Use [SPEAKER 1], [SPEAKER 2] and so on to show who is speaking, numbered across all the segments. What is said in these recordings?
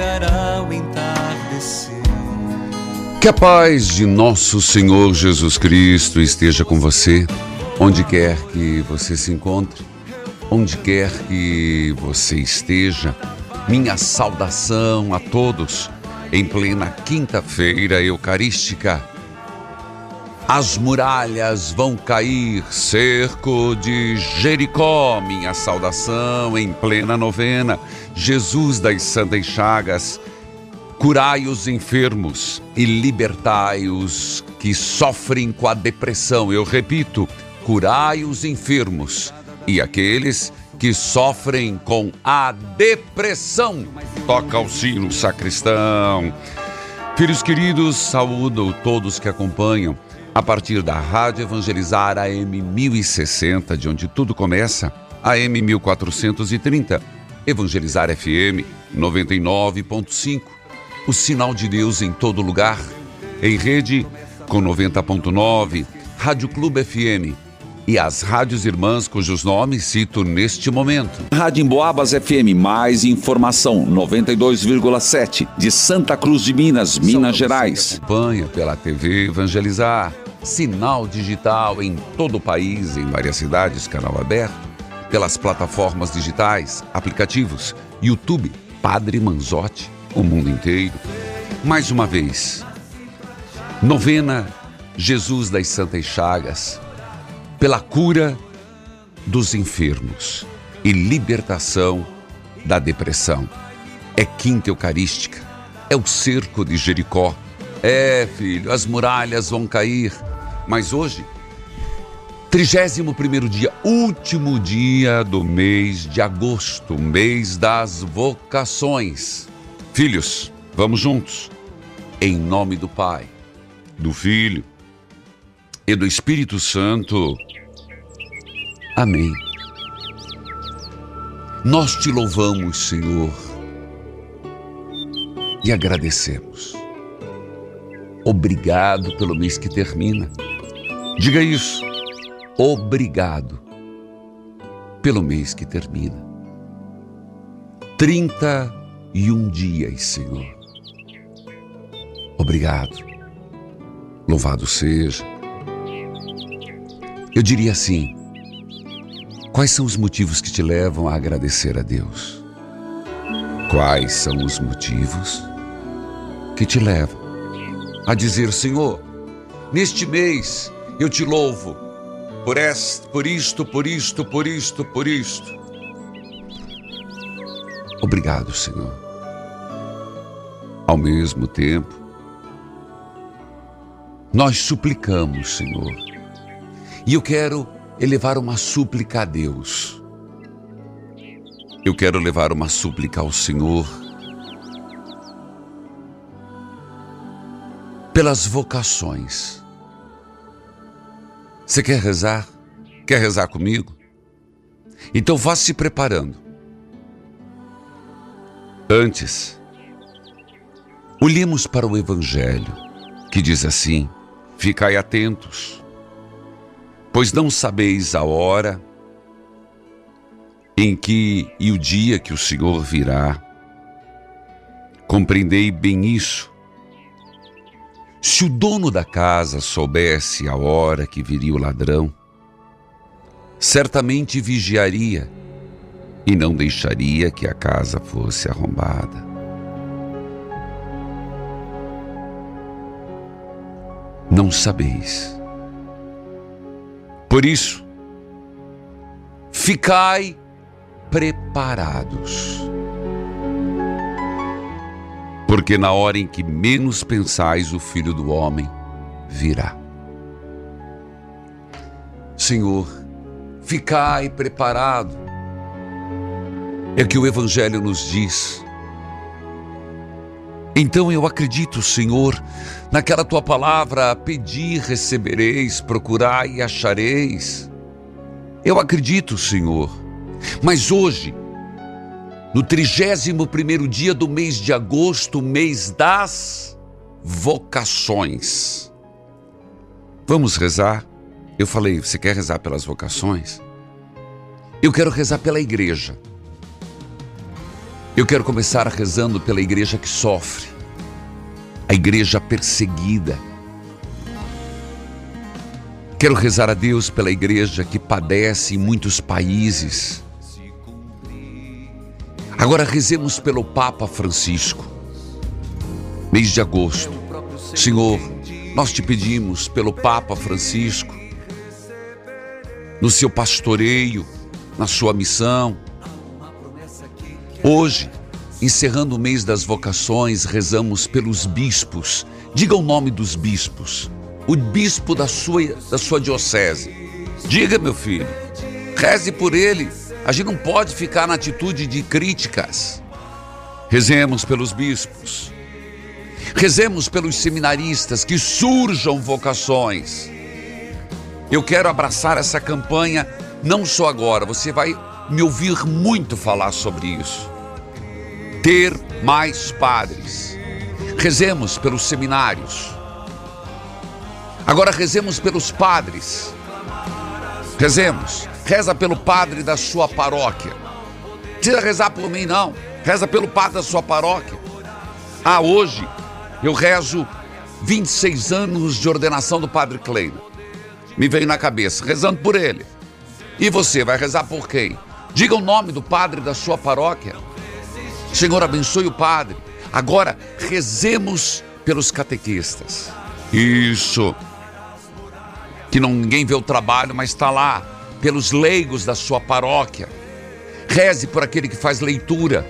[SPEAKER 1] Chegará o entardecer.
[SPEAKER 2] Que a paz de nosso Senhor Jesus Cristo esteja com você, onde quer que você se encontre, onde quer que você esteja. Minha saudação a todos em plena quinta-feira eucarística. As muralhas vão cair, cerco de Jericó, minha saudação em plena novena. Jesus das Santas Chagas, Curai os enfermos e libertai os que sofrem com a depressão. Eu repito, curai os enfermos e aqueles que sofrem com a depressão. Toca o sino, sacristão. Filhos queridos, saúdo todos que acompanham a partir da Rádio Evangelizar AM 1060, de onde tudo começa, AM 1430, Evangelizar FM 99.5 o sinal de Deus em todo lugar, em rede com 90.9, Rádio Clube FM e as rádios irmãs cujos nomes cito neste momento.
[SPEAKER 3] Rádio Emboabas FM, mais informação, 92,7, de Santa Cruz de Minas, Minas Gerais.
[SPEAKER 2] Acompanha pela TV Evangelizar, sinal digital em todo o país, em várias cidades, canal aberto, pelas plataformas digitais, aplicativos, YouTube, Padre Manzotti, o mundo inteiro. Mais uma vez, novena Jesus das Santas Chagas, pela cura dos enfermos e libertação da depressão. É quinta eucarística, é o cerco de Jericó. É, filho, as muralhas vão cair. Mas hoje, 31 dia, último dia do mês de agosto, mês das vocações. Filhos, vamos juntos. Em nome do Pai, do Filho e do Espírito Santo. Amém. Nós te louvamos, Senhor, e agradecemos. Obrigado pelo mês que termina. Diga isso. Obrigado pelo mês que termina. 31 dias, Senhor. Obrigado. Louvado seja. Eu diria assim: quais são os motivos que te levam a agradecer a Deus? Quais são os motivos que te levam a dizer, Senhor, neste mês eu te louvo por, est, por isto, por isto, por isto, por isto. Obrigado, Senhor. Ao mesmo tempo, nós suplicamos, Senhor. E eu quero elevar uma súplica a Deus. Eu quero levar uma súplica ao Senhor pelas vocações. Você quer rezar? Quer rezar comigo? Então vá se preparando. Antes, olhemos para o Evangelho, que diz assim: ficai atentos. Pois não sabeis a hora em que e o dia que o Senhor virá. Compreendei bem isso. Se o dono da casa soubesse a hora que viria o ladrão, certamente vigiaria e não deixaria que a casa fosse arrombada. Não sabeis. Por isso, ficai preparados. Porque na hora em que menos pensais, o Filho do Homem virá. Senhor, ficai preparado. É que o Evangelho nos diz. Então eu acredito, Senhor, naquela tua palavra: pedir, recebereis, procurai e achareis. Eu acredito, Senhor mas hoje, no 31 dia do mês de agosto, mês das vocações. Vamos rezar? Eu falei, você quer rezar pelas vocações? Eu quero rezar pela igreja. Eu quero começar rezando pela igreja que sofre, a igreja perseguida. Quero rezar a Deus pela igreja que padece em muitos países Agora rezemos pelo Papa Francisco. Mês de agosto. Senhor, nós te pedimos pelo Papa Francisco, no seu pastoreio, na sua missão. Hoje, encerrando o mês das vocações, rezamos pelos bispos. Diga o nome dos bispos. O bispo da sua, da sua diocese. Diga, meu filho. Reze por ele a gente não pode ficar na atitude de críticas. Rezemos pelos bispos. Rezemos pelos seminaristas que surjam vocações. Eu quero abraçar essa campanha não só agora, você vai me ouvir muito falar sobre isso. Ter mais padres. Rezemos pelos seminários. Agora rezemos pelos padres. Rezemos. Reza pelo padre da sua paróquia. Precisa rezar por mim, não. Reza pelo padre da sua paróquia. Ah, hoje eu rezo 26 anos de ordenação do padre Kleina. Me veio na cabeça, rezando por ele. E você vai rezar por quem? Diga o nome do padre da sua paróquia. Senhor, abençoe o padre. Agora, rezemos pelos catequistas. Isso. Que ninguém vê o trabalho, mas está lá pelos leigos da sua paróquia. Reze por aquele que faz leitura.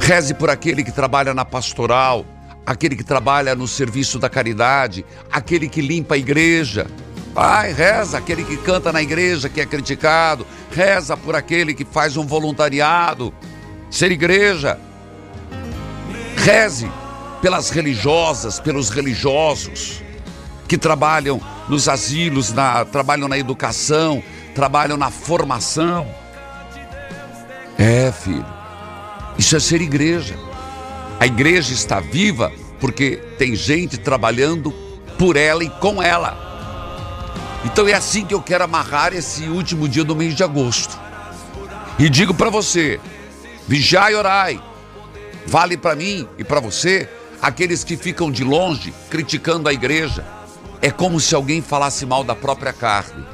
[SPEAKER 2] Reze por aquele que trabalha na pastoral, aquele que trabalha no serviço da caridade, aquele que limpa a igreja. Ai, reza aquele que canta na igreja que é criticado. Reza por aquele que faz um voluntariado. Ser igreja. Reze pelas religiosas, pelos religiosos que trabalham nos asilos, na, trabalham na educação, trabalham na formação. É, filho, isso é ser igreja. A igreja está viva porque tem gente trabalhando por ela e com ela. Então é assim que eu quero amarrar esse último dia do mês de agosto. E digo para você: vigiai e orai. Vale para mim e para você, aqueles que ficam de longe criticando a igreja. É como se alguém falasse mal da própria carne.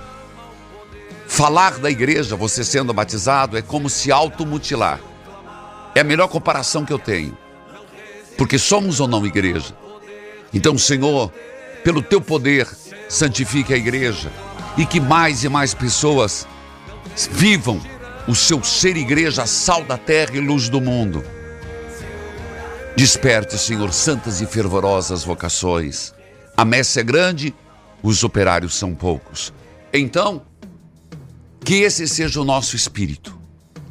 [SPEAKER 2] Falar da igreja, você sendo batizado, é como se automutilar. É a melhor comparação que eu tenho. Porque somos ou não igreja. Então, Senhor, pelo teu poder, santifique a igreja e que mais e mais pessoas vivam o seu ser igreja, sal da terra e luz do mundo. Desperte, Senhor, santas e fervorosas vocações. A messe é grande, os operários são poucos. Então, que esse seja o nosso espírito.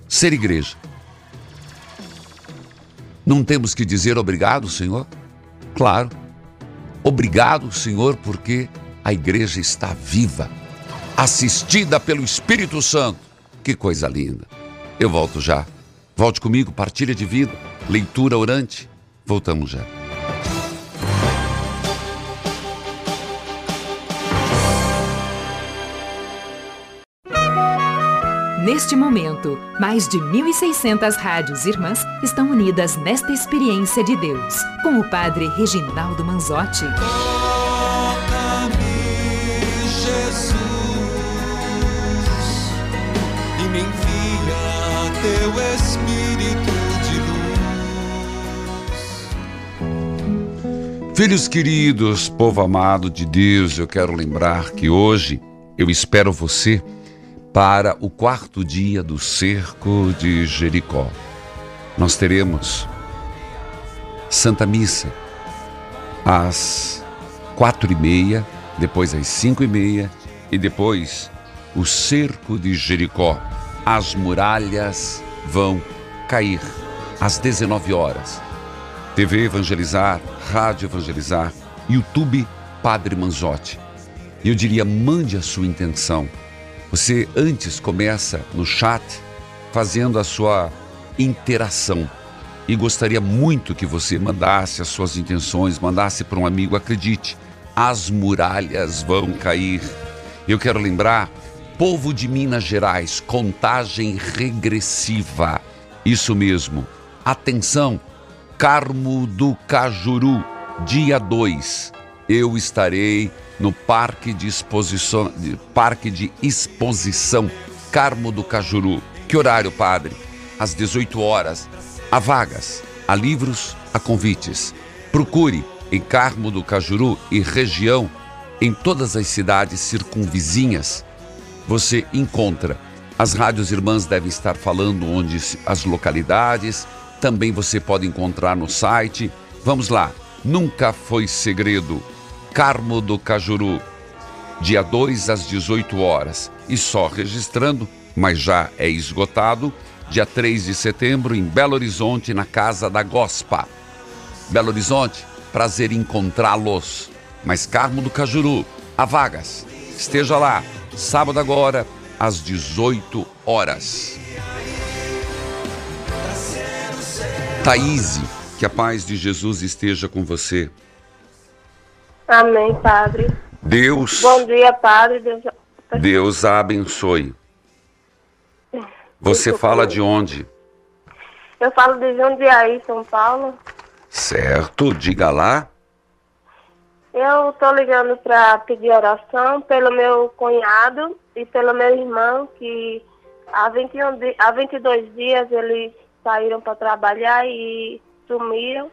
[SPEAKER 2] Ser igreja. Não temos que dizer obrigado, Senhor? Claro. Obrigado, Senhor, porque a igreja está viva, assistida pelo Espírito Santo. Que coisa linda. Eu volto já. Volte comigo, partilha de vida, leitura orante. Voltamos já.
[SPEAKER 4] Neste momento, mais de 1.600 rádios irmãs estão unidas nesta experiência de Deus, com o Padre Reginaldo Manzotti.
[SPEAKER 5] Toca-me, Jesus, e me envia teu Espírito de luz.
[SPEAKER 2] Filhos queridos, povo amado de Deus, eu quero lembrar que hoje eu espero você para o quarto dia do cerco de Jericó. Nós teremos Santa Missa às quatro e meia, depois às cinco e meia e depois o cerco de Jericó. As muralhas vão cair às 19 horas. TV Evangelizar, Rádio Evangelizar, YouTube Padre Manzotti. Eu diria, mande a sua intenção você antes começa no chat fazendo a sua interação. E gostaria muito que você mandasse as suas intenções, mandasse para um amigo, acredite, as muralhas vão cair. Eu quero lembrar, povo de Minas Gerais, contagem regressiva. Isso mesmo. Atenção, Carmo do Cajuru, dia 2. Eu estarei no Parque de Exposição, Parque de Exposição Carmo do Cajuru. Que horário, padre? Às 18 horas. Há vagas, há livros, há convites. Procure em Carmo do Cajuru e região, em todas as cidades circunvizinhas, você encontra. As rádios irmãs devem estar falando onde as localidades, também você pode encontrar no site. Vamos lá, nunca foi segredo Carmo do Cajuru, dia 2 às 18 horas. E só registrando, mas já é esgotado, dia 3 de setembro em Belo Horizonte, na Casa da Gospa. Belo Horizonte, prazer encontrá-los. Mas Carmo do Cajuru, há vagas. Esteja lá, sábado agora, às 18 horas. Thaís, que a paz de Jesus esteja com você.
[SPEAKER 6] Amém, Padre.
[SPEAKER 2] Deus.
[SPEAKER 6] Bom dia, Padre. Deus,
[SPEAKER 2] Deus a abençoe. Você fala de onde?
[SPEAKER 6] Eu falo de Jundiaí, São Paulo.
[SPEAKER 2] Certo, diga lá.
[SPEAKER 6] Eu estou ligando para pedir oração pelo meu cunhado e pelo meu irmão, que há, 21, há 22 dias eles saíram para trabalhar e sumiram.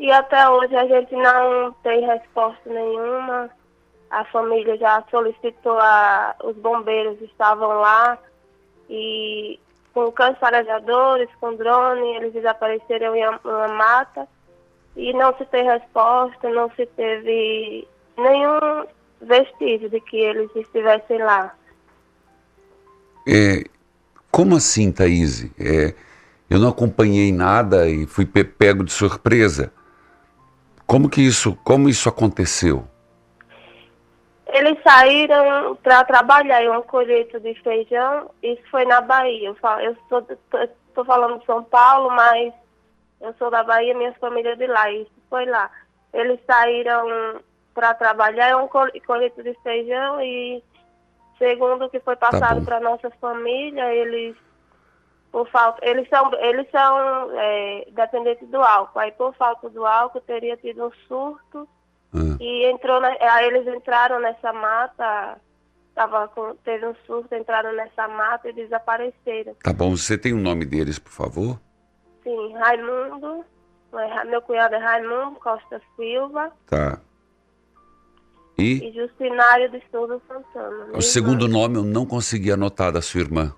[SPEAKER 6] E até hoje a gente não tem resposta nenhuma. A família já solicitou, a, os bombeiros estavam lá e com cães farejadores, com drone, eles desapareceram em uma mata e não se tem resposta, não se teve nenhum vestígio de que eles estivessem lá.
[SPEAKER 2] É, como assim, Thaís? É, eu não acompanhei nada e fui pego de surpresa. Como que isso, como isso aconteceu?
[SPEAKER 6] Eles saíram para trabalhar em uma colheita de feijão, isso foi na Bahia. Eu estou falando de São Paulo, mas eu sou da Bahia, minha família é de lá, isso foi lá. Eles saíram para trabalhar em uma colheita de feijão e, segundo o que foi
[SPEAKER 2] Tá
[SPEAKER 6] passado
[SPEAKER 2] bom.
[SPEAKER 6] para nossa família, eles por falta, eles são, eles são é, dependentes do álcool. Aí por falta do álcool teria tido um surto
[SPEAKER 2] Ah,
[SPEAKER 6] e entrou, na, aí eles entraram nessa mata, tava com, teve um surto, entraram nessa mata e desapareceram.
[SPEAKER 2] tá bom, você tem o nome deles, por favor?
[SPEAKER 6] Sim, Raimundo, é, meu cunhado é Raimundo Costa Silva
[SPEAKER 2] Tá. E
[SPEAKER 6] e Justinário de Souza Santana.
[SPEAKER 2] o segundo nome eu não consegui anotar da sua irmã.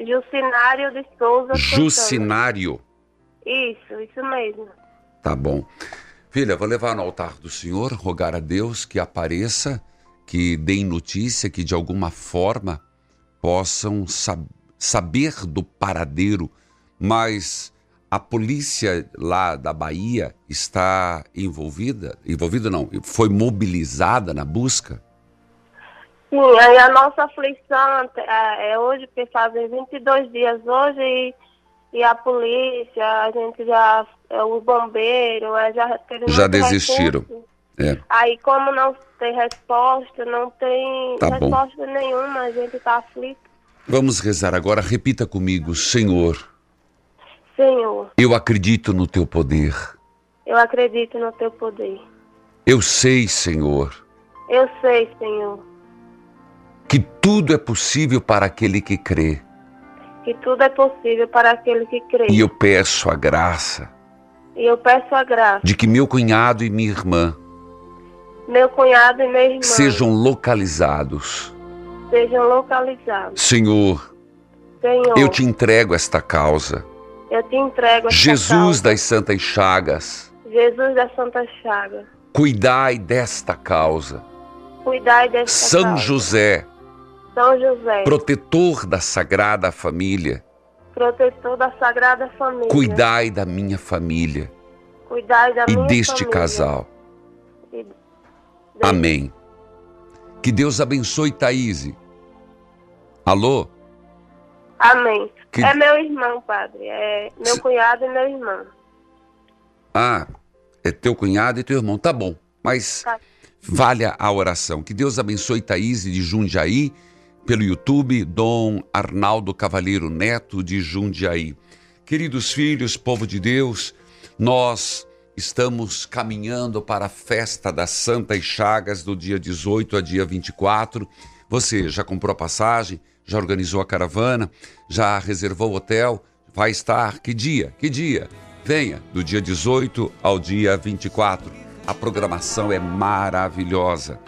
[SPEAKER 6] Justinário de Souza.
[SPEAKER 2] Jucinário.
[SPEAKER 6] Isso, isso mesmo.
[SPEAKER 2] Tá bom. Filha, vou levar no altar do Senhor, rogar a Deus que apareça, que deem notícia, que de alguma forma possam sab- saber do paradeiro, mas a polícia lá da Bahia está envolvida, envolvida não, foi mobilizada na busca?
[SPEAKER 6] Sim, aí a nossa aflição é, é hoje, porque fazem 22 dias hoje e, e a polícia, a gente já, é, o bombeiro, é, já
[SPEAKER 2] Já desistiram.
[SPEAKER 6] recurso.
[SPEAKER 2] É,
[SPEAKER 6] Aí como não tem resposta, não tem
[SPEAKER 2] Tá bom.
[SPEAKER 6] resposta nenhuma, a gente está aflito.
[SPEAKER 2] Vamos rezar agora. Repita comigo, Senhor.
[SPEAKER 6] Senhor,
[SPEAKER 2] Eu acredito no teu poder.
[SPEAKER 6] eu acredito no teu poder.
[SPEAKER 2] Eu sei, Senhor,
[SPEAKER 6] Eu sei, Senhor,
[SPEAKER 2] que tudo é possível para aquele que crê.
[SPEAKER 6] que tudo é possível para aquele que crê.
[SPEAKER 2] E eu peço a graça
[SPEAKER 6] E eu peço a graça,
[SPEAKER 2] de que meu cunhado e minha irmã
[SPEAKER 6] meu cunhado e meu irmão
[SPEAKER 2] sejam localizados.
[SPEAKER 6] sejam localizados.
[SPEAKER 2] Senhor,
[SPEAKER 6] Senhor,
[SPEAKER 2] eu te entrego esta causa.
[SPEAKER 6] eu te entrego esta
[SPEAKER 2] Jesus
[SPEAKER 6] causa.
[SPEAKER 2] das Santas Chagas,
[SPEAKER 6] Jesus da Santa Chaga,
[SPEAKER 2] cuidai desta causa.
[SPEAKER 6] cuidai desta
[SPEAKER 2] São
[SPEAKER 6] causa.
[SPEAKER 2] José,
[SPEAKER 6] São José,
[SPEAKER 2] protetor da Sagrada Família,
[SPEAKER 6] protetor da Sagrada Família,
[SPEAKER 2] cuidai da minha família
[SPEAKER 6] cuidai da
[SPEAKER 2] e
[SPEAKER 6] minha
[SPEAKER 2] deste
[SPEAKER 6] família.
[SPEAKER 2] casal.
[SPEAKER 6] E-
[SPEAKER 2] Amém. Que Deus abençoe Thaís. Alô?
[SPEAKER 6] Amém.
[SPEAKER 2] Que-
[SPEAKER 6] É meu irmão, padre. É meu
[SPEAKER 2] Se-
[SPEAKER 6] cunhado e meu irmão.
[SPEAKER 2] Ah, é teu cunhado e teu irmão. Tá bom, mas
[SPEAKER 6] Tá.
[SPEAKER 2] valha a oração. Que Deus abençoe Thaís de Jundiaí, pelo YouTube, Dom Arnaldo Cavalheiro Neto de Jundiaí. Queridos filhos, povo de Deus, nós estamos caminhando para a festa das Santas Chagas do dia 18 a dia 24. Você já comprou a passagem? Já organizou a caravana? Já reservou o hotel? Vai estar que dia? Que dia? Venha, do dia 18 ao dia 24. A programação é maravilhosa.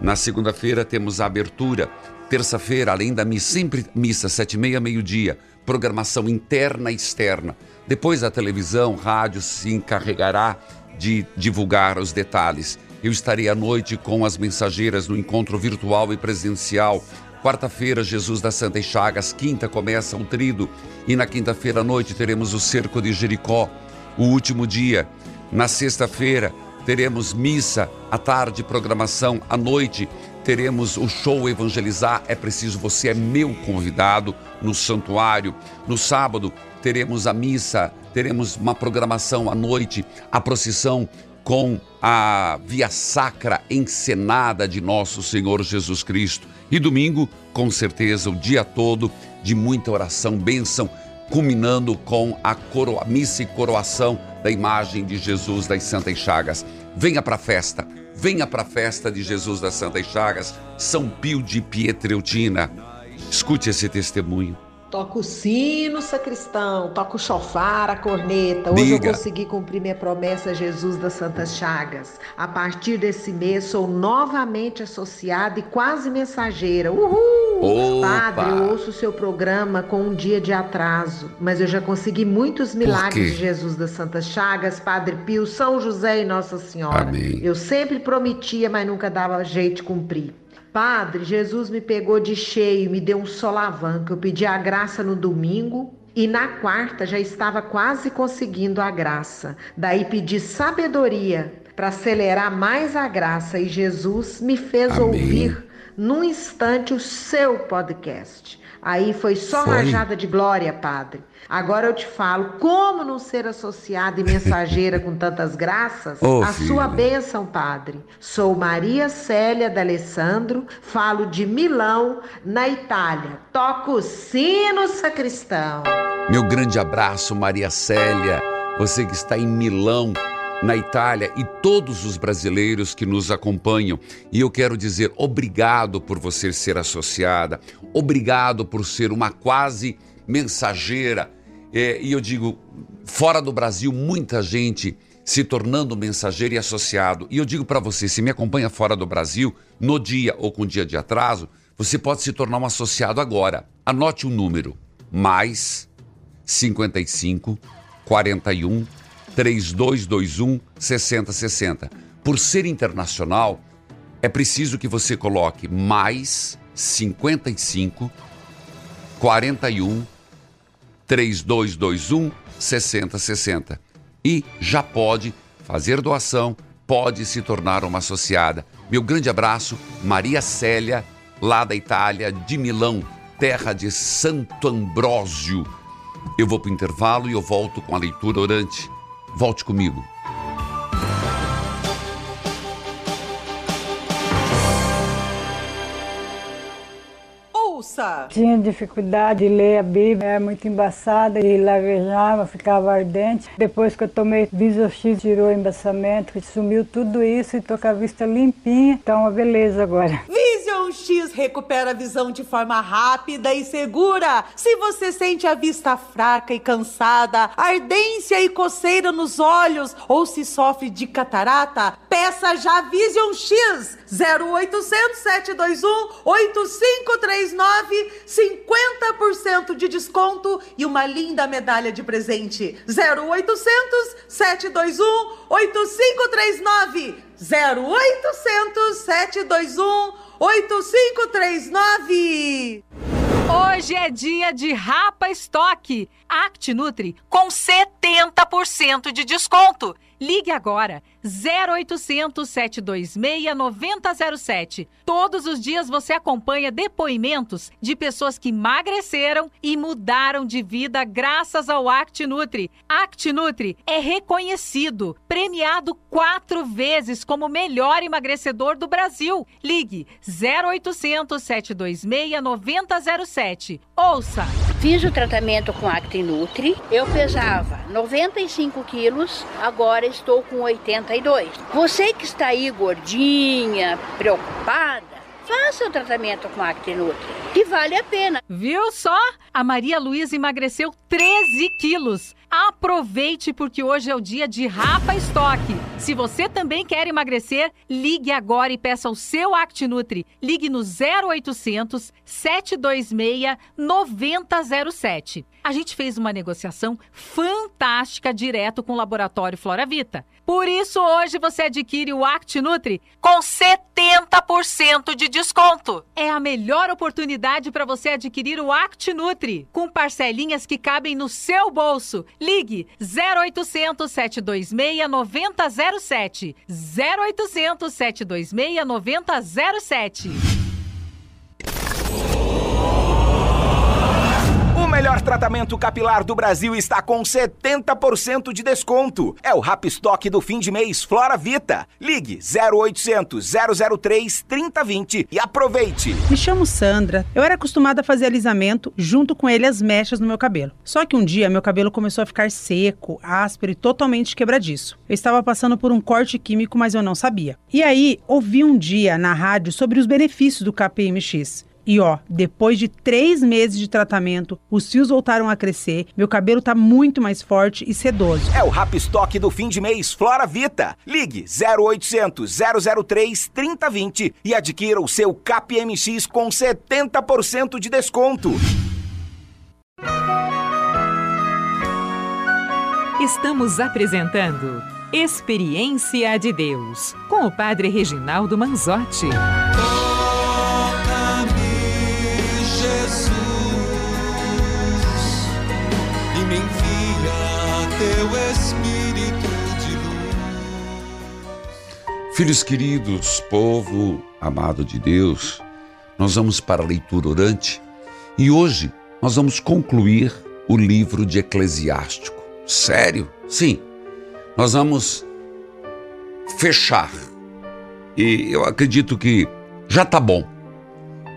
[SPEAKER 2] Na segunda-feira temos a abertura. Terça-feira, além da missa, sempre missa, sete e meia, meio-dia. Programação interna e externa. Depois a televisão, rádio se encarregará de divulgar os detalhes. Eu estarei à noite com as mensageiras no encontro virtual e presencial. Quarta-feira, Jesus das Santas Chagas. Quinta começa o trido. E na quinta-feira à noite teremos o cerco de Jericó. O último dia. Na sexta-feira, teremos missa à tarde, programação à noite. Teremos o show Evangelizar. É preciso, você é meu convidado no santuário. No sábado, teremos a missa, teremos uma programação à noite, a procissão com a via sacra encenada de nosso Senhor Jesus Cristo. E domingo, com certeza, o dia todo de muita oração, bênção, culminando com a, coro... a missa e coroação da imagem de Jesus das Santas Chagas. Venha para a festa, venha para a festa de Jesus das Santas Chagas, São Pio de Pietreutina. Escute esse testemunho.
[SPEAKER 7] Toca o sino, sacristão, toca o chofar, a corneta. Hoje
[SPEAKER 2] Diga.
[SPEAKER 7] eu consegui cumprir minha promessa, Jesus das Santas Chagas. A partir desse mês, sou novamente associada e quase mensageira. Uhul!
[SPEAKER 2] Opa!
[SPEAKER 7] Padre, eu ouço o seu programa com um dia de atraso, mas eu já consegui muitos milagres de Jesus das Santas Chagas, Padre Pio, São José e Nossa Senhora.
[SPEAKER 2] Amém.
[SPEAKER 7] Eu sempre prometia, mas nunca dava jeito de cumprir. Padre, Jesus me pegou de cheio, me deu um solavanco. Eu pedi a graça no domingo e na quarta já estava quase conseguindo a graça. Daí pedi sabedoria para acelerar mais a graça e Jesus me fez
[SPEAKER 2] Amém.
[SPEAKER 7] ouvir num instante o seu podcast. Aí foi só
[SPEAKER 2] Foi?
[SPEAKER 7] rajada de glória, padre. Agora eu te falo, como não ser associada e mensageira com tantas graças?
[SPEAKER 2] Ô,
[SPEAKER 7] a sua bênção, padre. Sou Maria Célia D'Alessandro, falo de Milão, na Itália. Toco o sino, sacristão.
[SPEAKER 2] Meu grande abraço, Maria Célia, você que está em Milão, na Itália, e todos os brasileiros que nos acompanham. E eu quero dizer obrigado por você ser associada, obrigado por ser uma quase mensageira. É, e eu digo, fora do Brasil, muita gente se tornando mensageiro e associado. E eu digo para você, se me acompanha fora do Brasil, no dia ou com dia de atraso, você pode se tornar um associado agora. Anote o número: mais 55 41 3221 6060. Por ser internacional, é preciso que você coloque mais 55 41 3221 6060 e já pode fazer doação, pode se tornar uma associada. Meu grande abraço, Maria Célia, lá da Itália, de Milão, terra de Santo Ambrósio. Eu vou para o intervalo e eu volto com a leitura orante. Volte comigo.
[SPEAKER 8] Tinha dificuldade de ler a Bíblia, era muito embaçada e lavejava, ficava ardente. Depois que eu tomei Visor X, tirou o embaçamento, sumiu tudo isso e tô com a vista limpinha. Tá uma beleza agora.
[SPEAKER 9] Vision X recupera a visão de forma rápida e segura. Se você sente a vista fraca e cansada, ardência e coceira nos olhos ou se sofre de catarata, peça já Vision X 0800 721 8539 50% de desconto e uma linda medalha de presente. 0800 721 8539 0800 721 8539
[SPEAKER 4] Hoje é dia de Rapa Estoque. Act Nutri com 70% de desconto. Ligue agora 0800 726 9007. Todos os dias você acompanha depoimentos de pessoas que emagreceram e mudaram de vida graças ao Act Nutri. Act Nutri é reconhecido, premiado quatro vezes como melhor emagrecedor do Brasil. Ligue 0800 726 9007. Ouça!
[SPEAKER 10] Fiz o tratamento com Act Nutri. Eu pesava 95 quilos, agora estou com 82. Você que está aí gordinha, preocupada, faça o tratamento com Actinutri, que vale a pena.
[SPEAKER 4] Viu só? A Maria Luísa emagreceu 13 quilos. Aproveite porque hoje é o dia de Rapa Estoque. Se você também quer emagrecer, ligue agora e peça o seu Actinutri. Ligue no 0800 726 9007. A gente fez uma negociação fantástica direto com o laboratório Flora Vita. Por isso, hoje você adquire o ActNutri com 70% de desconto. É a melhor oportunidade para você adquirir o ActNutri com parcelinhas que cabem no seu bolso. Ligue 0800 726 9007. 0800 726 9007.
[SPEAKER 11] Melhor tratamento capilar do Brasil está com 70% de desconto. É o Rapstock do fim de mês Flora Vita. Ligue 0800 003 3020 e aproveite.
[SPEAKER 12] Me chamo Sandra. Eu era acostumada a fazer alisamento junto com ele as mechas no meu cabelo. Só que um dia meu cabelo começou a ficar seco, áspero e totalmente quebradiço. Eu estava passando por um corte químico, mas eu não sabia. E aí, ouvi um dia na rádio sobre os benefícios do KPMX. E ó, depois de três meses de tratamento, os fios voltaram a crescer, meu cabelo tá muito mais forte e sedoso.
[SPEAKER 11] É o Rapstock do fim de mês Flora Vita. Ligue 0800 003 3020 e adquira o seu KPMX com 70% de desconto.
[SPEAKER 4] Estamos apresentando Experiência de Deus com o Padre Reginaldo Manzotti.
[SPEAKER 2] Filhos queridos, povo amado de Deus, nós vamos para a leitura orante e hoje nós vamos concluir o livro de Eclesiástico. Sério? Sim. Nós vamos fechar. E eu acredito que já tá bom.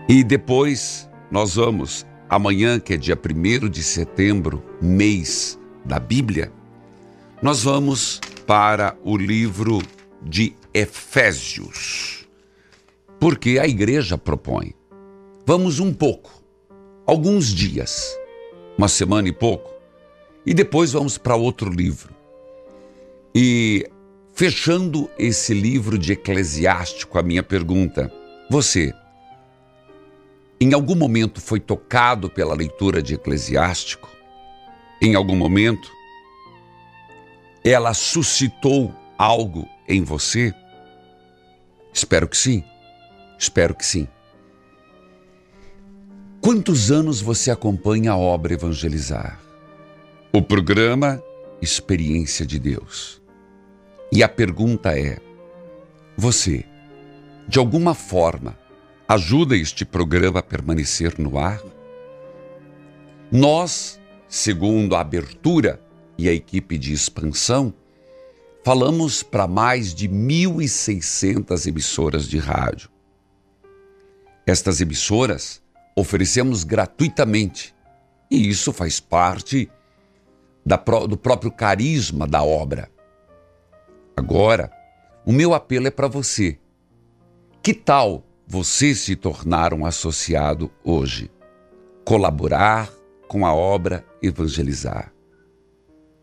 [SPEAKER 2] E depois nós vamos, amanhã, que é dia 1 de setembro, mês da Bíblia, nós vamos para o livro de Efésios. Porque a igreja propõe. Vamos um pouco, alguns dias, uma semana e pouco, e depois vamos para outro livro. E fechando esse livro de Eclesiástico, a minha pergunta: você em algum momento foi tocado pela leitura de Eclesiástico? Em algum momento ela suscitou algo em você? Espero que sim. Espero que sim. Quantos anos você acompanha a obra Evangelizar? O programa Experiência de Deus. E a pergunta é: você, de alguma forma, ajuda este programa a permanecer no ar? Nós, segundo a abertura e a equipe de expansão, falamos para mais de 1.600 emissoras de rádio. Estas emissoras oferecemos gratuitamente. E isso faz parte da, do próprio carisma da obra. Agora, o meu apelo é para você. Que tal você se tornar um associado hoje? Colaborar com a obra Evangelizar.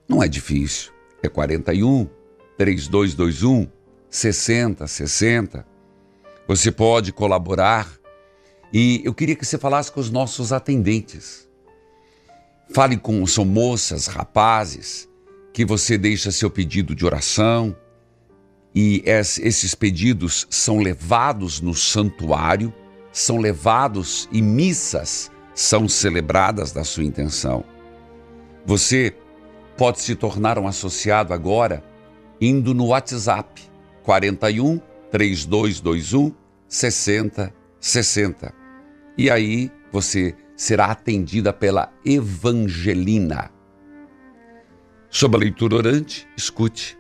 [SPEAKER 2] Não é difícil. É 41 3221 6060. Você pode colaborar e eu queria que você falasse com os nossos atendentes. Fale com são moças, rapazes, que você deixa seu pedido de oração e esses pedidos são levados no santuário, são levados e missas são celebradas da sua intenção. Você pode se tornar um associado agora indo no WhatsApp 41 3221 6060. E aí você será atendida pela Evangelina. Sob a leitura orante, escute.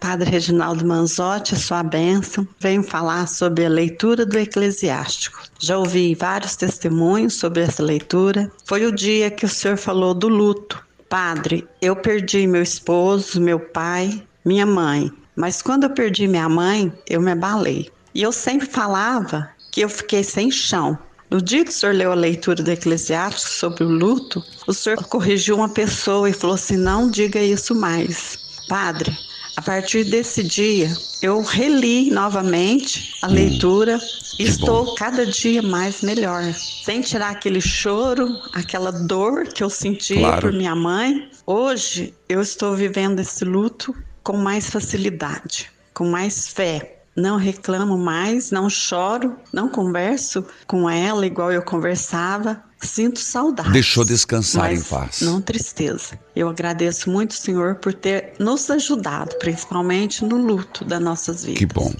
[SPEAKER 13] Padre Reginaldo Manzotti, sua bênção, venho falar sobre a leitura do Eclesiástico. Já ouvi vários testemunhos sobre essa leitura. Foi o dia que o senhor falou do luto. Padre, eu perdi meu esposo, meu pai, minha mãe. Mas quando eu perdi minha mãe, eu me abalei. E eu sempre falava que eu fiquei sem chão. No dia que o senhor leu a leitura do Eclesiástico sobre o luto, o senhor corrigiu uma pessoa e falou assim: não diga isso mais. Padre, a partir desse dia, eu reli novamente a hum, leitura e estou bom. cada dia mais melhor. Sem tirar aquele choro, aquela dor que eu senti claro. por minha mãe. Hoje, eu estou vivendo esse luto com mais facilidade, com mais fé não reclamo mais, não choro, não converso com ela igual eu conversava. Sinto saudade.
[SPEAKER 2] Deixou descansar em paz.
[SPEAKER 13] Não tristeza. Eu agradeço muito, Senhor, por ter nos ajudado, principalmente no luto das nossas vidas.
[SPEAKER 2] Que bom.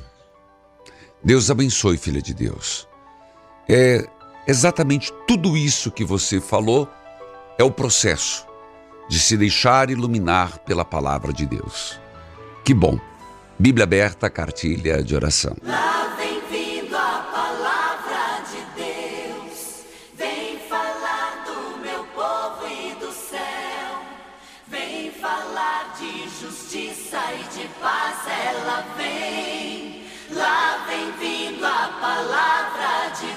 [SPEAKER 2] Deus abençoe, filha de Deus. É exatamente tudo isso que você falou é o processo de se deixar iluminar pela palavra de Deus. Que bom. Bíblia aberta, cartilha de oração.
[SPEAKER 14] Lá vem vindo a palavra de Deus, vem falar do meu povo e do céu, vem falar de justiça e de paz, ela vem. Lá vem vindo a palavra de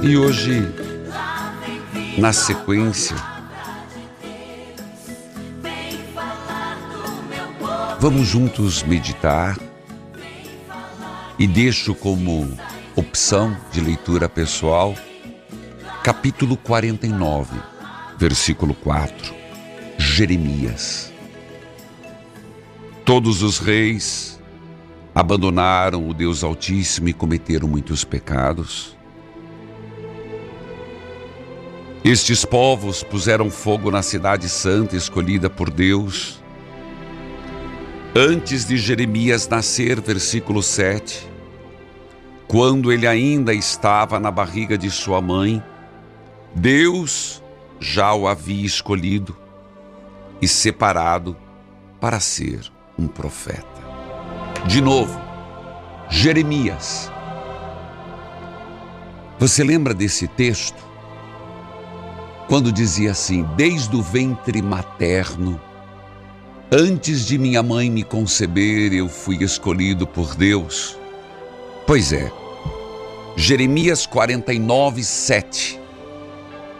[SPEAKER 14] Deus.
[SPEAKER 2] E hoje, na sequência, Vamos juntos meditar e deixo como opção de leitura pessoal capítulo 49, versículo 4, Jeremias. Todos os reis abandonaram o Deus Altíssimo e cometeram muitos pecados. Estes povos puseram fogo na cidade santa escolhida por Deus Antes de Jeremias nascer, versículo 7, quando ele ainda estava na barriga de sua mãe, Deus já o havia escolhido e separado para ser um profeta. De novo, Jeremias. Você lembra desse texto? Quando dizia assim: Desde o ventre materno, Antes de minha mãe me conceber, eu fui escolhido por Deus. Pois é, Jeremias 49, 7.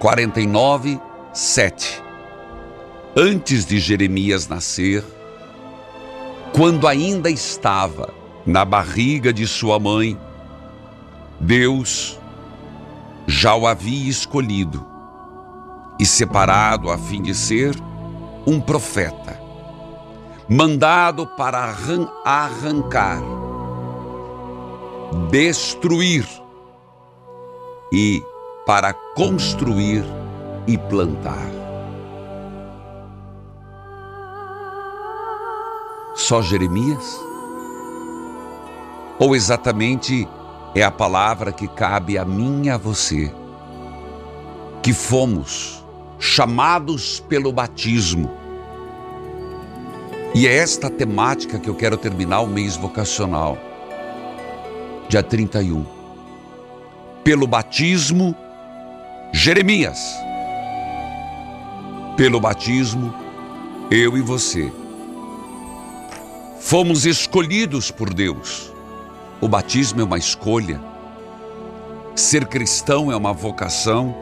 [SPEAKER 2] 49, 7. Antes de Jeremias nascer, quando ainda estava na barriga de sua mãe, Deus já o havia escolhido e separado a fim de ser um profeta mandado para arrancar, destruir e para construir e plantar. Só Jeremias? Ou exatamente é a palavra que cabe a mim e a você, que fomos chamados pelo batismo e é esta temática que eu quero terminar o mês vocacional, dia 31. Pelo batismo, Jeremias. Pelo batismo, eu e você. Fomos escolhidos por Deus. O batismo é uma escolha. Ser cristão é uma vocação.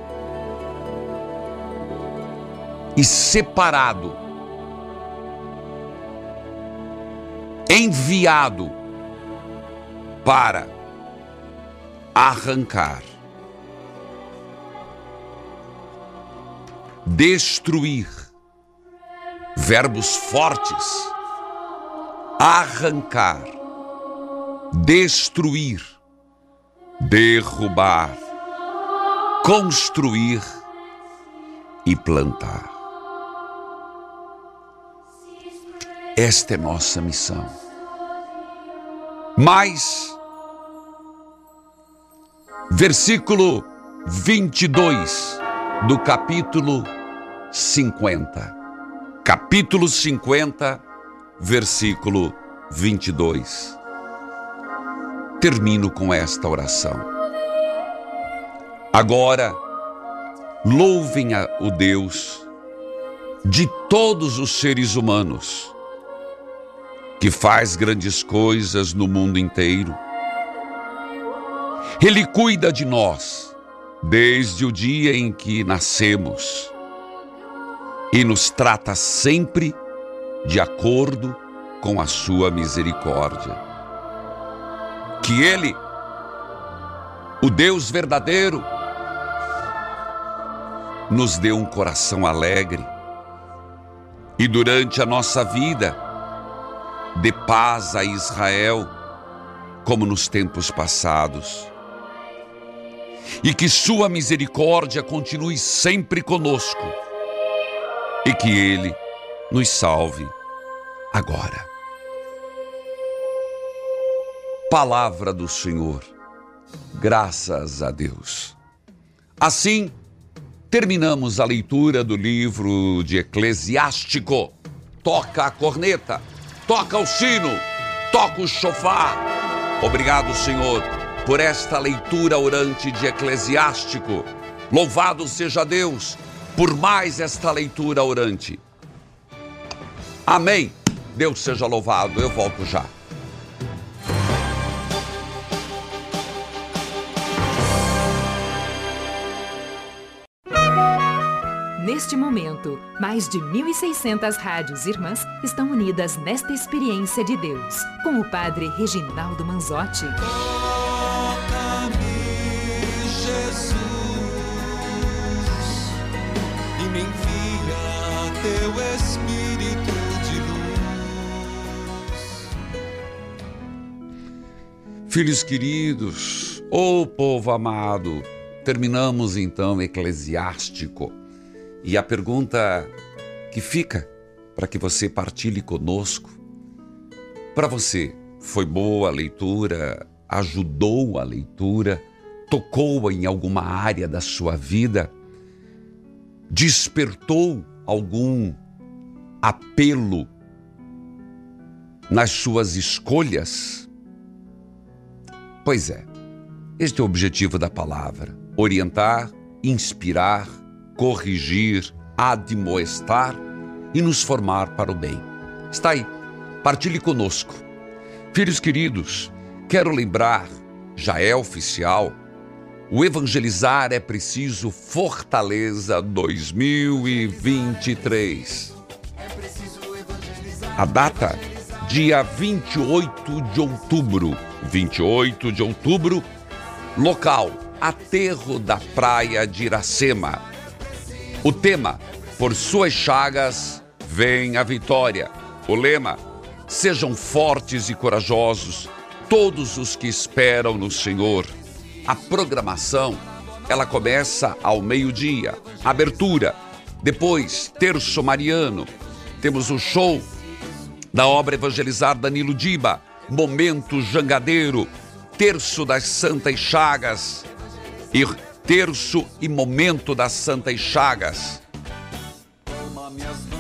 [SPEAKER 2] E separado, enviado para arrancar, destruir, verbos fortes, arrancar, destruir, derrubar, construir e plantar. Esta é nossa missão. Mas, versículo 22 do capítulo 50. Capítulo 50, versículo 22. Termino com esta oração. Agora, louvem a o Deus de todos os seres humanos, que faz grandes coisas no mundo inteiro. Ele cuida de nós desde o dia em que nascemos e nos trata sempre de acordo com a sua misericórdia. Que Ele, o Deus verdadeiro, nos dê um coração alegre e durante a nossa vida dê paz a Israel, como nos tempos passados. E que Sua misericórdia continue sempre conosco e que Ele nos salve agora. Palavra do Senhor, graças a Deus. Assim, terminamos a leitura do livro de Eclesiástico. Toca a corneta, toca o sino, toca o chofar. Obrigado, Senhor, por esta leitura orante de Eclesiástico. Louvado seja Deus por mais esta leitura orante. Amém. Deus seja louvado. Eu volto já.
[SPEAKER 4] Neste momento, mais de 1.600 rádios irmãs estão unidas nesta experiência de Deus, com o Padre Reginaldo Manzotti.
[SPEAKER 5] Jesus, e me envia teu Espírito de luz.
[SPEAKER 2] Filhos queridos, ô povo amado, terminamos então Eclesiástico. E a pergunta que fica para que você partilhe conosco: para você, foi boa a leitura? Ajudou a leitura? Tocou em alguma área da sua vida? Despertou algum apelo nas suas escolhas? Pois é, este é o objetivo da palavra: orientar, inspirar, corrigir, admoestar e nos formar para o bem. Está aí, partilhe conosco. Filhos queridos, quero lembrar, já é oficial, o evangelizar é preciso Fortaleza 2023. A data, dia 28 de outubro. 28 de outubro, local, aterro da praia de Iracema. O tema, por suas chagas vem a vitória. O lema, sejam fortes e corajosos todos os que esperam no Senhor. A programação, ela começa ao meio-dia. Abertura, depois terço mariano. Temos o show da obra Evangelizar Danilo Diba, Momento Jangadeiro, Terço das Santas Chagas e terço e momento das Santas Chagas.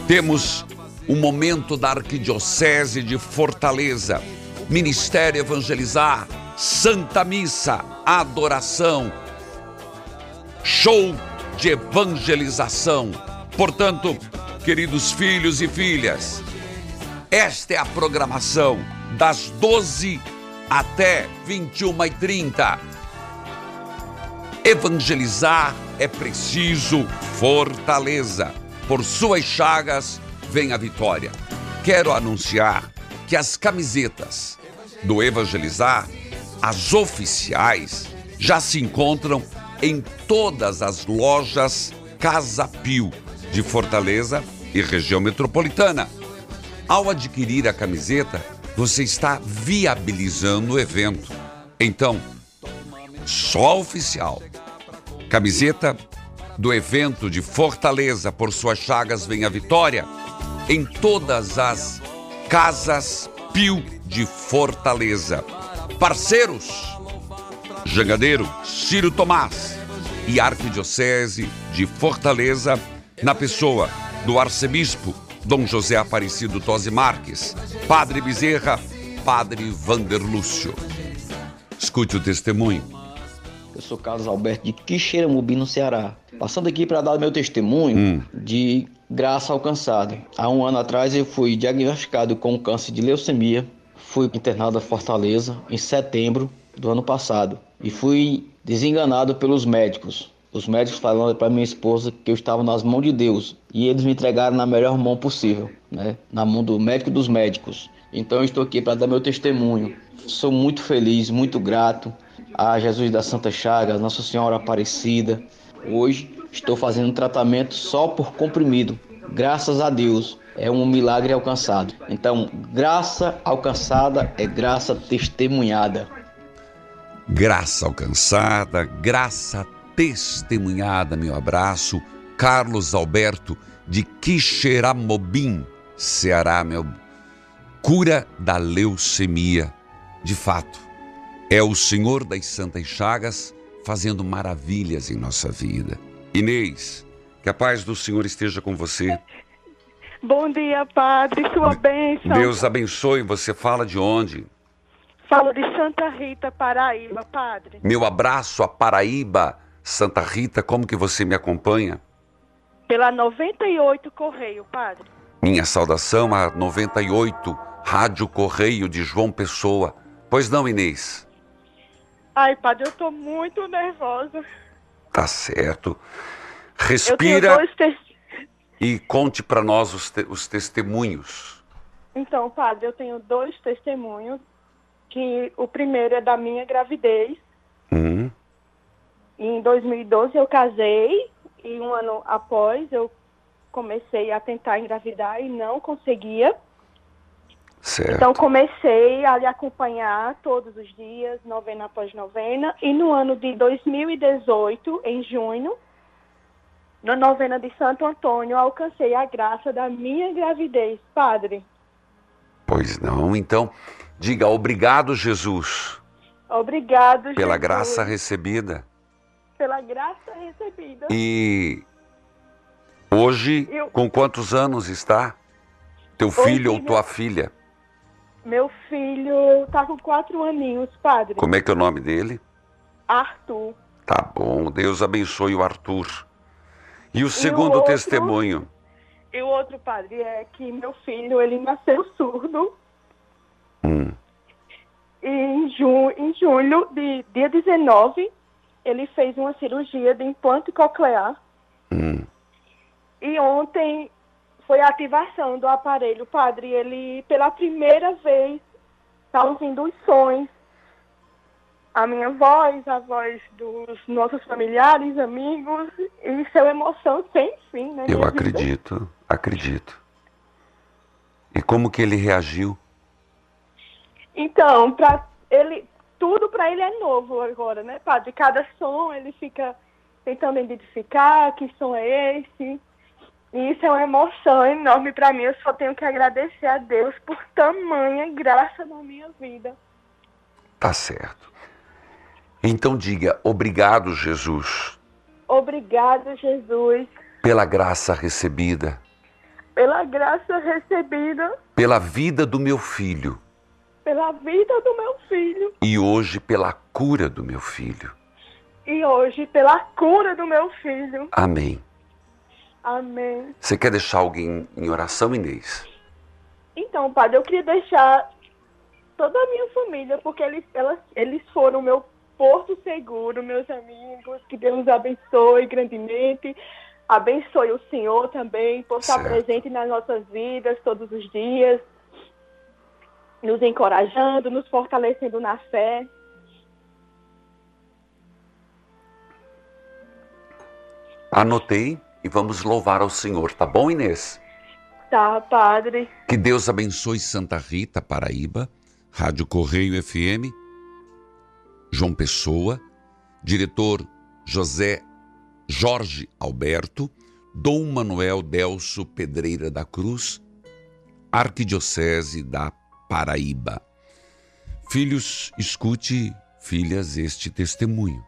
[SPEAKER 2] Temos o momento da Arquidiocese de Fortaleza, Ministério Evangelizar, Santa Missa, adoração, show de evangelização. Portanto, queridos filhos e filhas, esta é a programação das 12 até 21h30. Evangelizar é preciso fortaleza. Por suas chagas vem a vitória. Quero anunciar que as camisetas do Evangelizar, as oficiais, já se encontram em todas as lojas Casa Pio de Fortaleza e região metropolitana. Ao adquirir a camiseta, você está viabilizando o evento. Então, só oficial. Camiseta do evento de Fortaleza, por suas chagas vem a vitória, em todas as casas Pio de Fortaleza. Parceiros: Jangadeiro Ciro Tomás e Arquidiocese de Fortaleza, na pessoa do arcebispo Dom José Aparecido Tosi Marques, Padre Bezerra, Padre Vanderlúcio. Escute o testemunho.
[SPEAKER 15] Eu sou Carlos Alberto de Quixeramobim, no Ceará. Passando aqui para dar meu testemunho
[SPEAKER 2] Hum.
[SPEAKER 15] de graça alcançada. Há um ano atrás eu fui diagnosticado com câncer de leucemia. Fui internado a Fortaleza em setembro do ano passado. E fui desenganado pelos médicos. Os médicos falando para minha esposa que eu estava nas mãos de Deus. E eles me entregaram na melhor mão possível, né? Na mão do médico dos médicos. Então eu estou aqui para dar meu testemunho. Sou muito feliz, muito grato a Jesus da Santa Chaga, Nossa Senhora Aparecida. Hoje estou fazendo tratamento só por comprimido. Graças a Deus, é um milagre alcançado. Então, graça alcançada é graça testemunhada.
[SPEAKER 2] Graça alcançada, graça testemunhada, meu abraço. Carlos Alberto de Quixeramobim, Ceará, meu. Cura da leucemia. De fato, é o Senhor das Santas Chagas fazendo maravilhas em nossa vida. Inês, que a paz do Senhor esteja com você.
[SPEAKER 16] Bom dia, padre. Sua bênção.
[SPEAKER 2] Deus abençoe. Você fala de onde?
[SPEAKER 16] Falo de Santa Rita, Paraíba, padre.
[SPEAKER 2] Meu abraço a Paraíba, Santa Rita, como que você me acompanha?
[SPEAKER 16] Pela 98 Correio, padre.
[SPEAKER 2] Minha saudação a 98, Rádio Correio de João Pessoa. Pois não, Inês?
[SPEAKER 16] Ai, padre, eu tô muito nervosa.
[SPEAKER 2] Tá certo. Respira
[SPEAKER 16] tes...
[SPEAKER 2] e conte para nós os, te- os testemunhos.
[SPEAKER 16] Então, padre, eu tenho dois testemunhos. Que o primeiro é da minha gravidez.
[SPEAKER 2] Hum,
[SPEAKER 16] Em 2012 eu casei e um ano após eu comecei a tentar engravidar e não conseguia.
[SPEAKER 2] Certo.
[SPEAKER 16] Então comecei a lhe acompanhar todos os dias, novena após novena, e no ano de 2018, em junho, na novena de Santo Antônio, alcancei a graça da minha gravidez, padre.
[SPEAKER 2] Pois não, então diga obrigado, Jesus,
[SPEAKER 16] Obrigado,
[SPEAKER 2] pela
[SPEAKER 16] Jesus,
[SPEAKER 2] graça recebida.
[SPEAKER 16] pela graça recebida.
[SPEAKER 2] E hoje,
[SPEAKER 16] Eu-
[SPEAKER 2] com quantos anos está teu
[SPEAKER 16] Hoje,
[SPEAKER 2] filho ou tua filha?
[SPEAKER 16] Meu filho tá com quatro aninhos, padre.
[SPEAKER 2] Como é que é o nome dele?
[SPEAKER 16] Arthur.
[SPEAKER 2] Tá bom, Deus abençoe o Arthur. E o segundo
[SPEAKER 16] outro?
[SPEAKER 2] testemunho?
[SPEAKER 16] E o outro, padre, é que meu filho, ele nasceu surdo.
[SPEAKER 2] Hum,
[SPEAKER 16] E em, ju em julho, de dia 19, ele fez uma cirurgia de implante coclear.
[SPEAKER 2] hum.
[SPEAKER 16] E ontem foi a ativação do aparelho. Padre, ele, pela primeira vez, está ouvindo os sons. A minha voz, a voz dos nossos familiares, amigos. E uma emoção sem fim, né?
[SPEAKER 2] Eu
[SPEAKER 16] minha vida.
[SPEAKER 2] acredito, acredito. E como que ele reagiu?
[SPEAKER 16] Então, para ele, tudo para ele é novo agora, né, padre? Cada som ele fica tentando identificar que som é esse. E isso é uma emoção enorme para mim. Eu só tenho que agradecer a Deus por tamanha graça na minha vida.
[SPEAKER 2] Tá certo. Então diga obrigado, Jesus,
[SPEAKER 16] Obrigado, Jesus,
[SPEAKER 2] pela graça recebida,
[SPEAKER 16] pela graça recebida,
[SPEAKER 2] pela vida do meu filho
[SPEAKER 16] pela vida do meu filho.
[SPEAKER 2] e hoje pela cura do meu filho.
[SPEAKER 16] e hoje pela cura do meu filho.
[SPEAKER 2] Amém.
[SPEAKER 16] Amém.
[SPEAKER 2] Você quer deixar alguém em oração, Inês?
[SPEAKER 16] Então, padre, eu queria deixar toda a minha família, porque eles, elas, eles foram meu porto seguro, meus amigos. Que Deus abençoe grandemente. Abençoe o Senhor também por estar presente nas nossas vidas todos os dias, nos encorajando, nos fortalecendo na fé.
[SPEAKER 2] Anotei e vamos louvar ao Senhor, tá bom, Inês?
[SPEAKER 16] Tá, padre.
[SPEAKER 2] Que Deus abençoe Santa Rita, Paraíba, Rádio Correio FM, João Pessoa, diretor José Jorge Alberto, Dom Manuel Delso Pedreira da Cruz, Arquidiocese da Paraíba. Filhos, escute, filhas, este testemunho.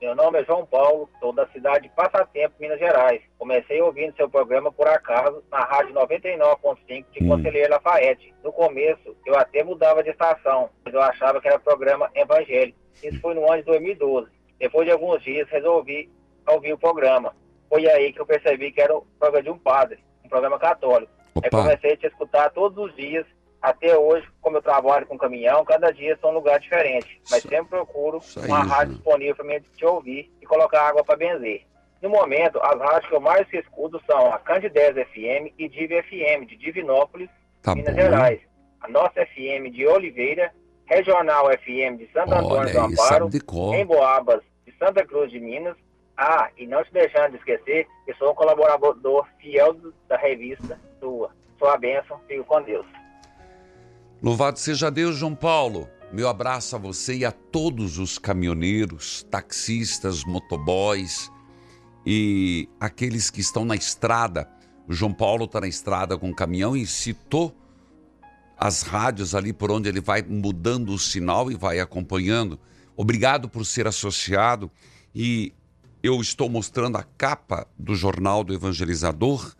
[SPEAKER 17] Meu nome é João Paulo, sou da cidade de Passatempo, Minas Gerais. Comecei ouvindo seu programa por acaso na rádio 99.5 de Conselheiro Lafayette. No começo, eu até mudava de estação, mas eu achava que era programa evangélico. Isso foi no ano de 2012. Depois de alguns dias, resolvi ouvir o programa. Foi aí que eu percebi que era o programa de um padre, um programa católico. Aí comecei a te escutar todos os dias, até hoje, como eu trabalho com caminhão, cada dia são um lugar diferente. Mas sempre procuro uma
[SPEAKER 2] aí,
[SPEAKER 17] rádio disponível para mim te ouvir e colocar água para benzer. No momento, as rádios que eu mais escuto são a Candidez FM e Div FM, de Divinópolis,
[SPEAKER 2] Tá
[SPEAKER 17] Minas
[SPEAKER 2] bom.
[SPEAKER 17] Gerais. A nossa FM de Oliveira, Regional FM de Santo Antônio do Amparo, em Boabas de Santa Cruz de Minas. Ah, e não te deixando de esquecer, que sou um colaborador fiel da revista sua. Sua bênção, fico com Deus.
[SPEAKER 2] Louvado seja Deus, João Paulo. Meu abraço a você e a todos os caminhoneiros, taxistas, motoboys e aqueles que estão na estrada. O João Paulo está na estrada com o caminhão e citou as rádios ali por onde ele vai mudando o sinal e vai acompanhando. Obrigado por ser associado e eu estou mostrando a capa do Jornal do Evangelizador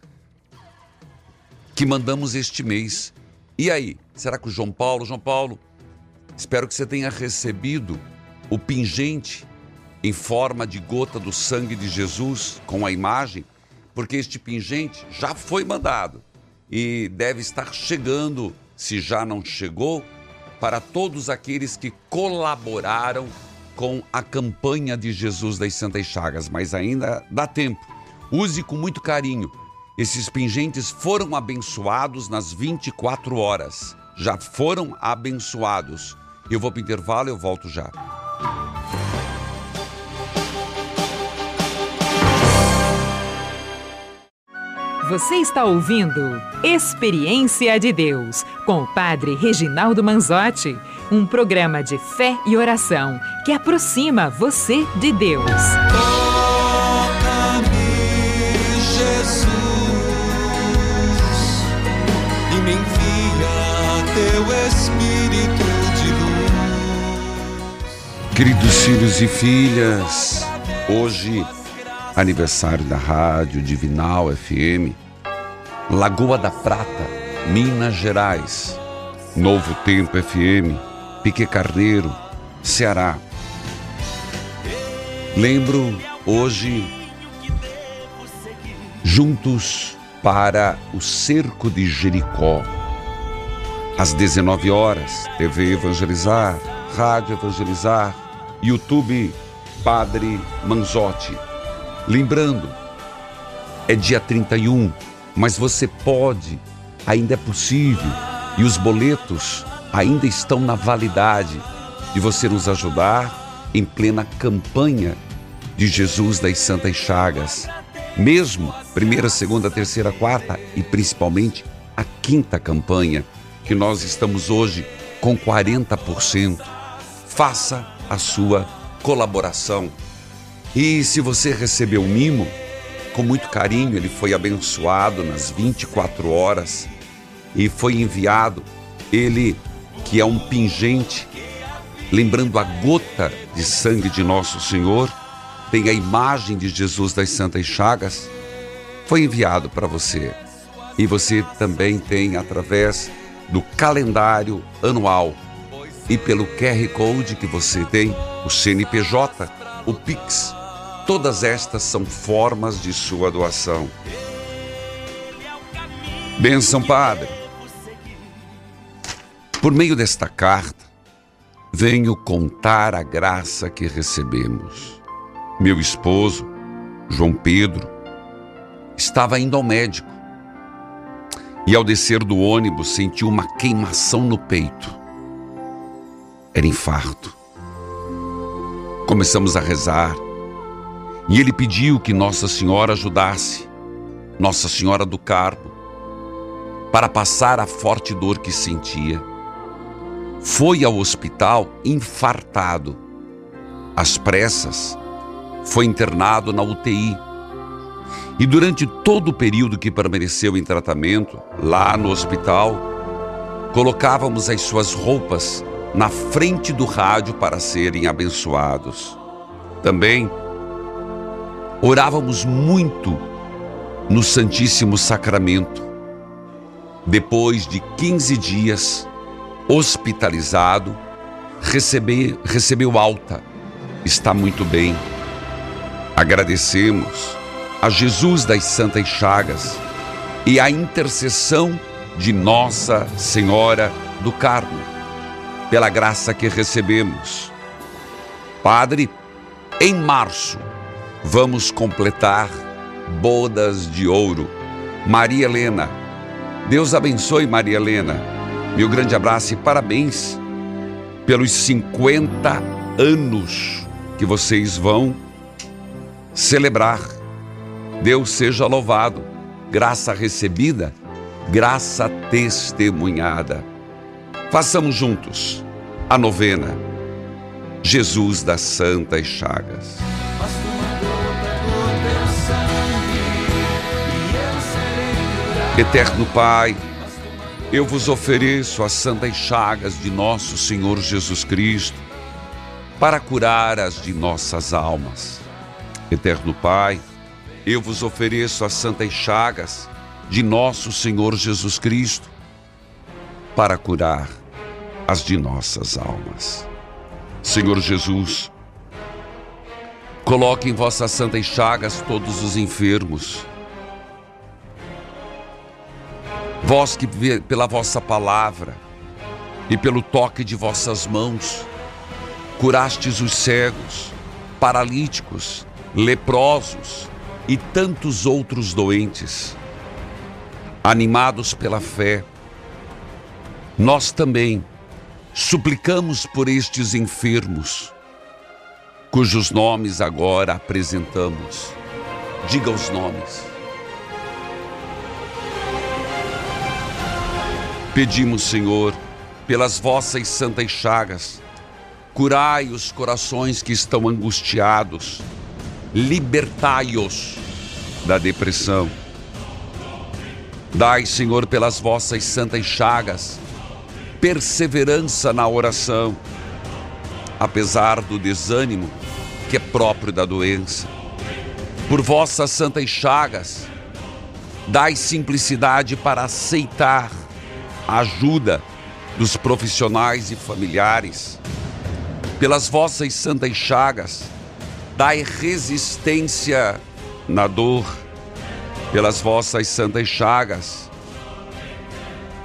[SPEAKER 2] que mandamos este mês. E aí, será que o João Paulo, João Paulo, espero que você tenha recebido o pingente em forma de gota do sangue de Jesus com a imagem, porque este pingente já foi mandado e deve estar chegando, se já não chegou, para todos aqueles que colaboraram com a campanha de Jesus das Santas Chagas, mas ainda dá tempo. Use com muito carinho. Esses pingentes foram abençoados nas 24 horas. Já foram abençoados. Eu vou para o intervalo, eu volto já.
[SPEAKER 4] Você está ouvindo Experiência de Deus com o Padre Reginaldo Manzotti, um programa de fé e oração que aproxima você de Deus.
[SPEAKER 2] Queridos filhos e filhas, hoje, aniversário da Rádio Divinal FM, Lagoa da Prata, Minas Gerais, Novo Tempo FM, Pique Carneiro, Ceará. Lembro hoje, juntos para o Cerco de Jericó, às 19 horas, TV Evangelizar, Rádio Evangelizar, YouTube Padre Manzotti. Lembrando, é dia 31, mas você pode, ainda é possível, e os boletos ainda estão na validade de você nos ajudar em plena campanha de Jesus das Santas Chagas. Mesmo primeira, segunda, terceira, quarta e principalmente a quinta campanha, que nós estamos hoje com 40%. Faça a sua colaboração. E se você recebeu um mimo, com muito carinho, ele foi abençoado nas 24 horas e foi enviado. Ele, que é um pingente, lembrando a gota de sangue de nosso Senhor, tem a imagem de Jesus das Santas Chagas, foi enviado para você. E você também tem através do calendário anual e pelo QR Code que você tem, o CNPJ, o Pix. Todas estas são formas de sua doação. Benção, Padre. Por meio desta carta, venho contar a graça que recebemos. Meu esposo, João Pedro, estava indo ao médico e, ao descer do ônibus, sentiu uma queimação no peito. Era infarto. Começamos a rezar e ele pediu que Nossa Senhora ajudasse, Nossa Senhora do Carmo, para passar a forte dor que sentia. Foi ao hospital infartado. Às pressas, foi internado na UTI. E durante todo o período que permaneceu em tratamento, lá no hospital, colocávamos as suas roupas na frente do rádio para serem abençoados. Também orávamos muito no Santíssimo Sacramento. Depois de 15 dias hospitalizado, recebe, recebeu alta, está muito bem. Agradecemos a Jesus das Santas Chagas e a intercessão de Nossa Senhora do Carmo, pela graça que recebemos. Padre, em março vamos completar bodas de ouro. Maria Helena, Deus abençoe Maria Helena. Meu grande abraço e parabéns pelos 50 anos que vocês vão celebrar. Deus seja louvado. Graça recebida, graça testemunhada. Façamos juntos a novena. Jesus das Santas Chagas. Eterno Pai, eu vos ofereço as santas chagas de nosso Senhor Jesus Cristo para curar as de nossas almas. Eterno Pai, eu vos ofereço as santas chagas de nosso Senhor Jesus Cristo para curar as de nossas almas. Senhor Jesus, coloque em vossas santas chagas todos os enfermos. Vós que pela vossa palavra e pelo toque de vossas mãos curastes os cegos, paralíticos, leprosos e tantos outros doentes. Animados pela fé, nós também suplicamos por estes enfermos, cujos nomes agora apresentamos. Diga os nomes. Pedimos, Senhor, pelas vossas santas chagas, curai os corações que estão angustiados, libertai-os da depressão. Dai, Senhor, pelas vossas santas chagas, perseverança na oração, apesar do desânimo que é próprio da doença. Por vossas santas chagas, dai simplicidade para aceitar a ajuda dos profissionais e familiares. Pelas vossas santas chagas, dai resistência na dor. Pelas vossas santas chagas,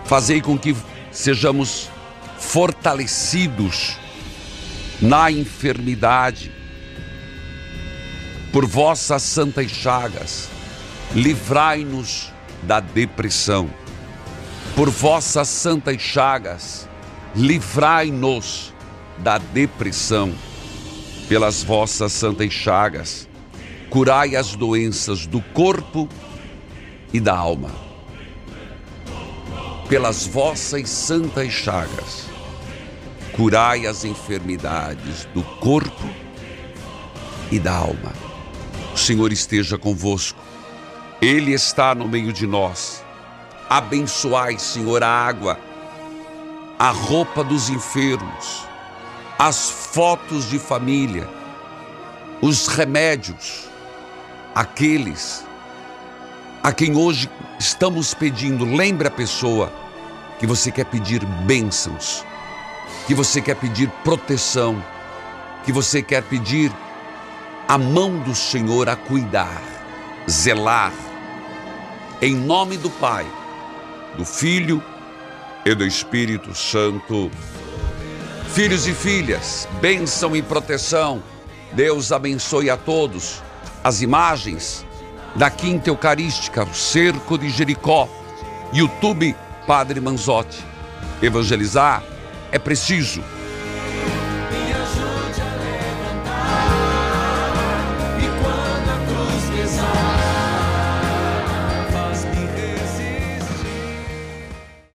[SPEAKER 2] fazei com que sejamos fortalecidos na enfermidade. Por vossas santas chagas, livrai-nos da depressão. Por vossas santas chagas, livrai-nos da depressão. Pelas vossas santas chagas, curai as doenças do corpo e da alma pelas vossas santas chagas, curai as enfermidades do corpo e da alma. O Senhor esteja convosco, Ele está no meio de nós. Abençoai, Senhor, a água, a roupa dos enfermos, as fotos de família, os remédios, aqueles a quem hoje estamos pedindo, lembre a pessoa que você quer pedir bênçãos. que você quer pedir proteção, que você quer pedir a mão do Senhor a cuidar, zelar, em nome do Pai, do Filho e do Espírito Santo. Filhos e filhas, bênção e proteção. Deus abençoe a todos. As imagens da Quinta Eucarística, o Cerco de Jericó, YouTube Padre Manzotti. Evangelizar é preciso